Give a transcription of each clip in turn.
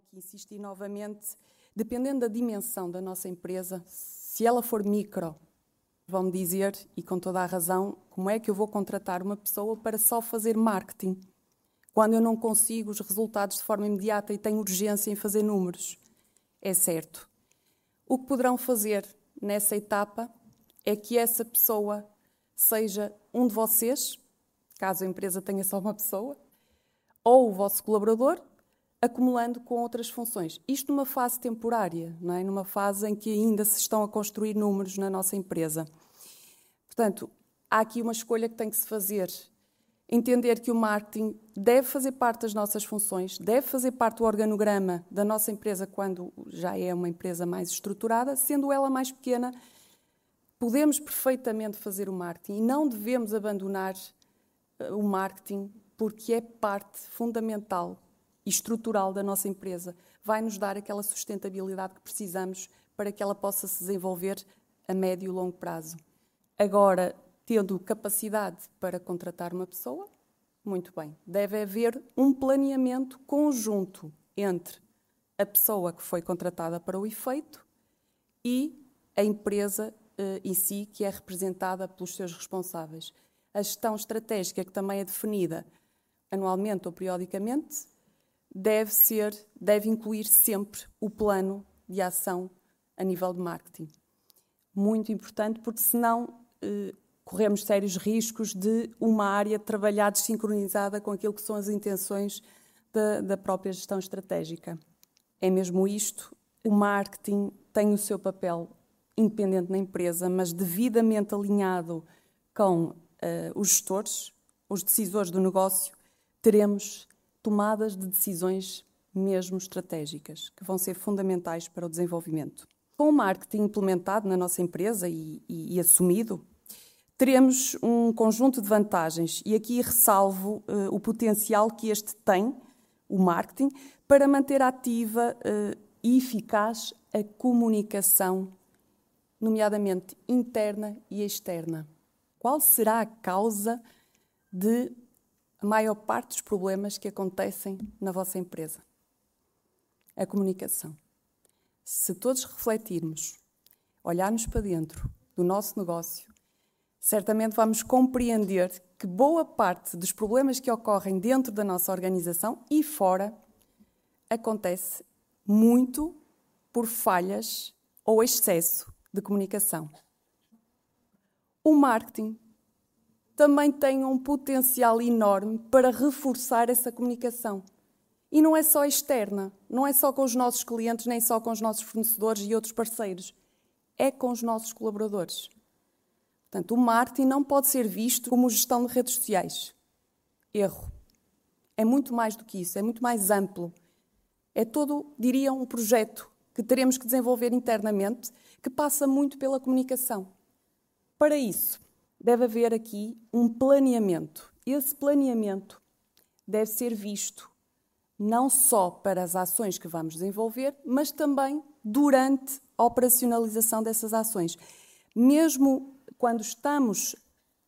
aqui insistir novamente, dependendo da dimensão da nossa empresa, se ela for micro, vão dizer, e com toda a razão, como é que eu vou contratar uma pessoa para só fazer marketing, quando eu não consigo os resultados de forma imediata e tenho urgência em fazer números. É certo. O que poderão fazer nessa etapa é que essa pessoa seja um de vocês, caso a empresa tenha só uma pessoa, ou o vosso colaborador, acumulando com outras funções. Isto numa fase temporária, não é? numa fase em que ainda se estão a construir números na nossa empresa. Portanto, há aqui uma escolha que tem que se fazer. Entender que o marketing deve fazer parte das nossas funções, deve fazer parte do organograma da nossa empresa quando já é uma empresa mais estruturada, sendo ela mais pequena, podemos perfeitamente fazer o marketing e não devemos abandonar eh, o marketing porque é parte fundamental e estrutural da nossa empresa. Vai nos dar aquela sustentabilidade que precisamos para que ela possa se desenvolver a médio e longo prazo. Agora, tendo capacidade para contratar uma pessoa, muito bem, deve haver um planeamento conjunto entre a pessoa que foi contratada para o efeito e a empresa eh, em si, que é representada pelos seus responsáveis. A gestão estratégica, que também é definida anualmente ou periodicamente, deve ser, deve incluir sempre o plano de ação a nível de marketing. Muito importante, porque senão eh, corremos sérios riscos de uma área trabalhar desincronizada com aquilo que são as intenções da, da própria gestão estratégica. É mesmo isto. O marketing tem o seu papel independente na empresa, mas devidamente alinhado com uh, os gestores, os decisores do negócio, teremos tomadas de decisões mesmo estratégicas, que vão ser fundamentais para o desenvolvimento. Com o marketing implementado na nossa empresa e, e, e assumido, teremos um conjunto de vantagens e aqui ressalvo uh, o potencial que este tem, o marketing, para manter ativa uh, e eficaz a comunicação, nomeadamente interna e externa. Qual será a causa de a maior parte dos problemas que acontecem na vossa empresa? A comunicação. Se todos refletirmos, olharmos para dentro do nosso negócio, certamente vamos compreender que boa parte dos problemas que ocorrem dentro da nossa organização e fora acontece muito por falhas ou excesso de comunicação. O marketing também tem um potencial enorme para reforçar essa comunicação. E não é só externa, não é só com os nossos clientes, nem só com os nossos fornecedores e outros parceiros. É com os nossos colaboradores. Portanto, o marketing não pode ser visto como gestão de redes sociais. Erro. É muito mais do que isso, é muito mais amplo. É todo, diria, um projeto que teremos que desenvolver internamente que passa muito pela comunicação. Para isso, deve haver aqui um planeamento. Esse planeamento deve ser visto não só para as ações que vamos desenvolver, mas também durante a operacionalização dessas ações. Mesmo quando estamos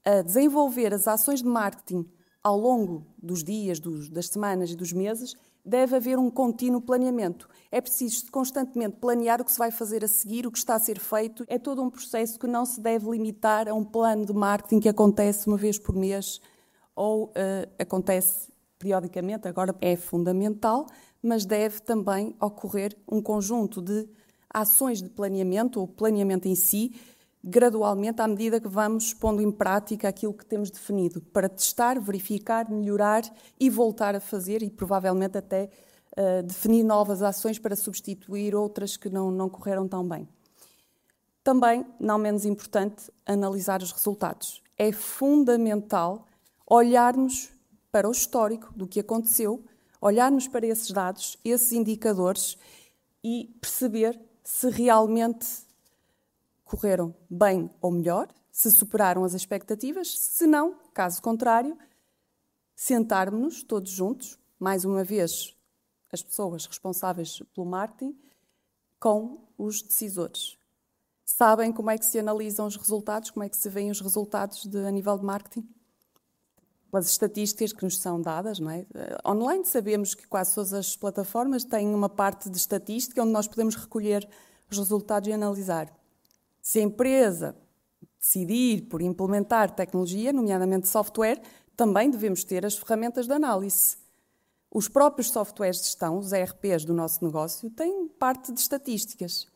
a desenvolver as ações de marketing ao longo dos dias, dos, das semanas e dos meses, deve haver um contínuo planeamento. É preciso constantemente planear o que se vai fazer a seguir, o que está a ser feito. É todo um processo que não se deve limitar a um plano de marketing que acontece uma vez por mês ou uh, acontece periodicamente. Agora é fundamental, mas deve também ocorrer um conjunto de ações de planeamento, ou planeamento em si, gradualmente à medida que vamos pondo em prática aquilo que temos definido, para testar, verificar, melhorar e voltar a fazer e provavelmente até uh, definir novas ações para substituir outras que não, não correram tão bem. Também, não menos importante, analisar os resultados. É fundamental olharmos para o histórico do que aconteceu, olharmos para esses dados, esses indicadores e perceber se realmente correram bem ou melhor, se superaram as expectativas, se não, caso contrário, sentarmos-nos todos juntos, mais uma vez, as pessoas responsáveis pelo marketing, com os decisores. Sabem como é que se analisam os resultados, como é que se veem os resultados de, a nível de marketing? pelas estatísticas que nos são dadas. Não é? Eh, online sabemos que quase todas as plataformas têm uma parte de estatística onde nós podemos recolher os resultados e analisar. Se a empresa decidir por implementar tecnologia, nomeadamente software, também devemos ter as ferramentas de análise. Os próprios softwares de gestão, os ERPs do nosso negócio, têm parte de estatísticas.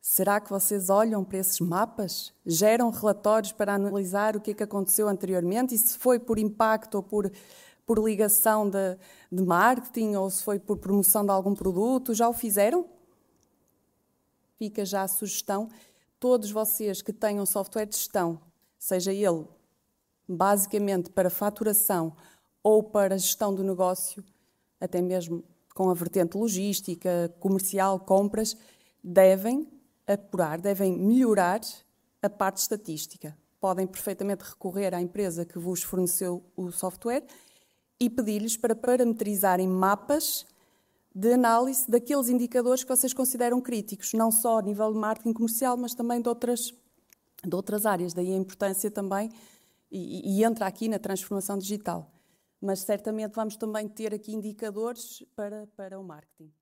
Será que vocês olham para esses mapas? Geram relatórios para analisar o que é que aconteceu anteriormente e se foi por impacto ou por, por ligação de, de marketing ou se foi por promoção de algum produto? Já o fizeram? Fica já a sugestão. Todos vocês que tenham software de gestão, seja ele basicamente para faturação ou para gestão do negócio, até mesmo com a vertente logística, comercial, compras, devem apurar, devem melhorar a parte estatística. Podem perfeitamente recorrer à empresa que vos forneceu o software e pedir-lhes para parametrizarem mapas de análise daqueles indicadores que vocês consideram críticos, não só a nível de marketing comercial, mas também de outras, de outras áreas. Daí a importância também, e, e entra aqui na transformação digital. Mas certamente vamos também ter aqui indicadores para, para o marketing.